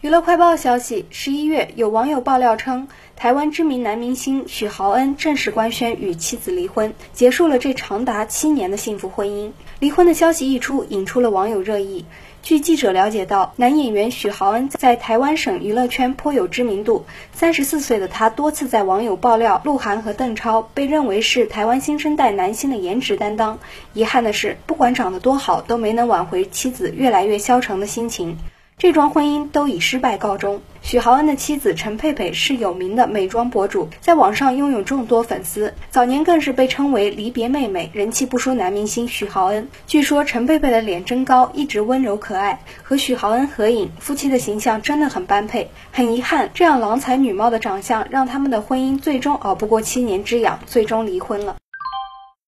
娱乐快报消息：十一月，有网友爆料称，台湾知名男明星许豪恩正式官宣与妻子离婚，结束了这长达七年的幸福婚姻。离婚的消息一出，引出了网友热议。据记者了解到，男演员许豪恩在台湾省娱乐圈颇有知名度。三十四岁的他，多次在网友爆料，鹿晗和邓超被认为是台湾新生代男星的颜值担当。遗憾的是，不管长得多好，都没能挽回妻子越来越消沉的心情。这桩婚姻都以失败告终。许豪恩的妻子陈佩佩是有名的美妆博主，在网上拥有众多粉丝，早年更是被称为“离别妹妹”，人气不输男明星许豪恩。据说陈佩佩的脸真高，一直温柔可爱，和许豪恩合影，夫妻的形象真的很般配。很遗憾，这样郎才女貌的长相，让他们的婚姻最终熬不过七年之痒，最终离婚了。